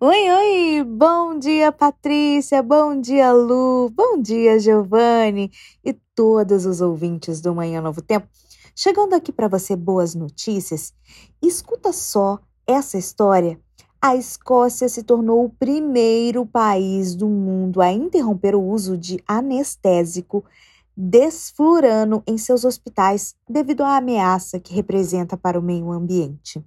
Oi, oi! Bom dia, Patrícia! Bom dia, Lu! Bom dia, Giovanni! E todos os ouvintes do Manhã Novo Tempo. Chegando aqui para você boas notícias. Escuta só essa história. A Escócia se tornou o primeiro país do mundo a interromper o uso de anestésico desflurano em seus hospitais devido à ameaça que representa para o meio ambiente.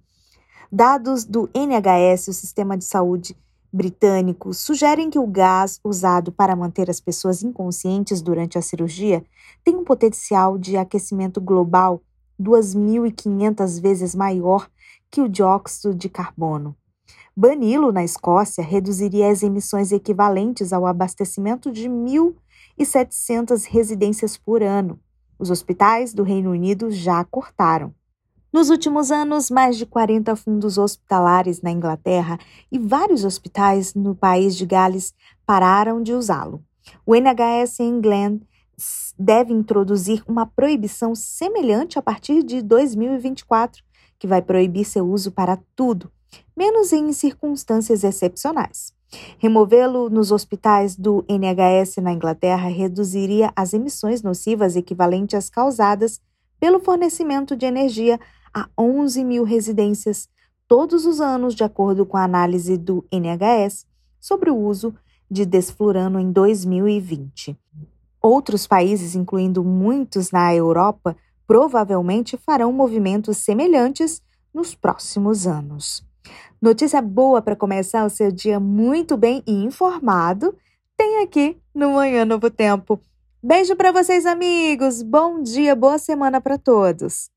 Dados do NHS, o sistema de saúde britânico, sugerem que o gás usado para manter as pessoas inconscientes durante a cirurgia tem um potencial de aquecimento global 2.500 vezes maior que o dióxido de carbono. Bani-lo na Escócia reduziria as emissões equivalentes ao abastecimento de 1.700 residências por ano. Os hospitais do Reino Unido já cortaram. Nos últimos anos, mais de 40 fundos hospitalares na Inglaterra e vários hospitais no país de Gales pararam de usá-lo. O NHS England deve introduzir uma proibição semelhante a partir de 2024, que vai proibir seu uso para tudo, menos em circunstâncias excepcionais. Removê-lo nos hospitais do NHS na Inglaterra reduziria as emissões nocivas equivalentes às causadas pelo fornecimento de energia a 11 mil residências todos os anos, de acordo com a análise do NHS sobre o uso de desflurano em 2020. Outros países, incluindo muitos na Europa, provavelmente farão movimentos semelhantes nos próximos anos. Notícia boa para começar o seu dia muito bem e informado tem aqui no Manhã Novo Tempo. Beijo para vocês, amigos. Bom dia, boa semana para todos.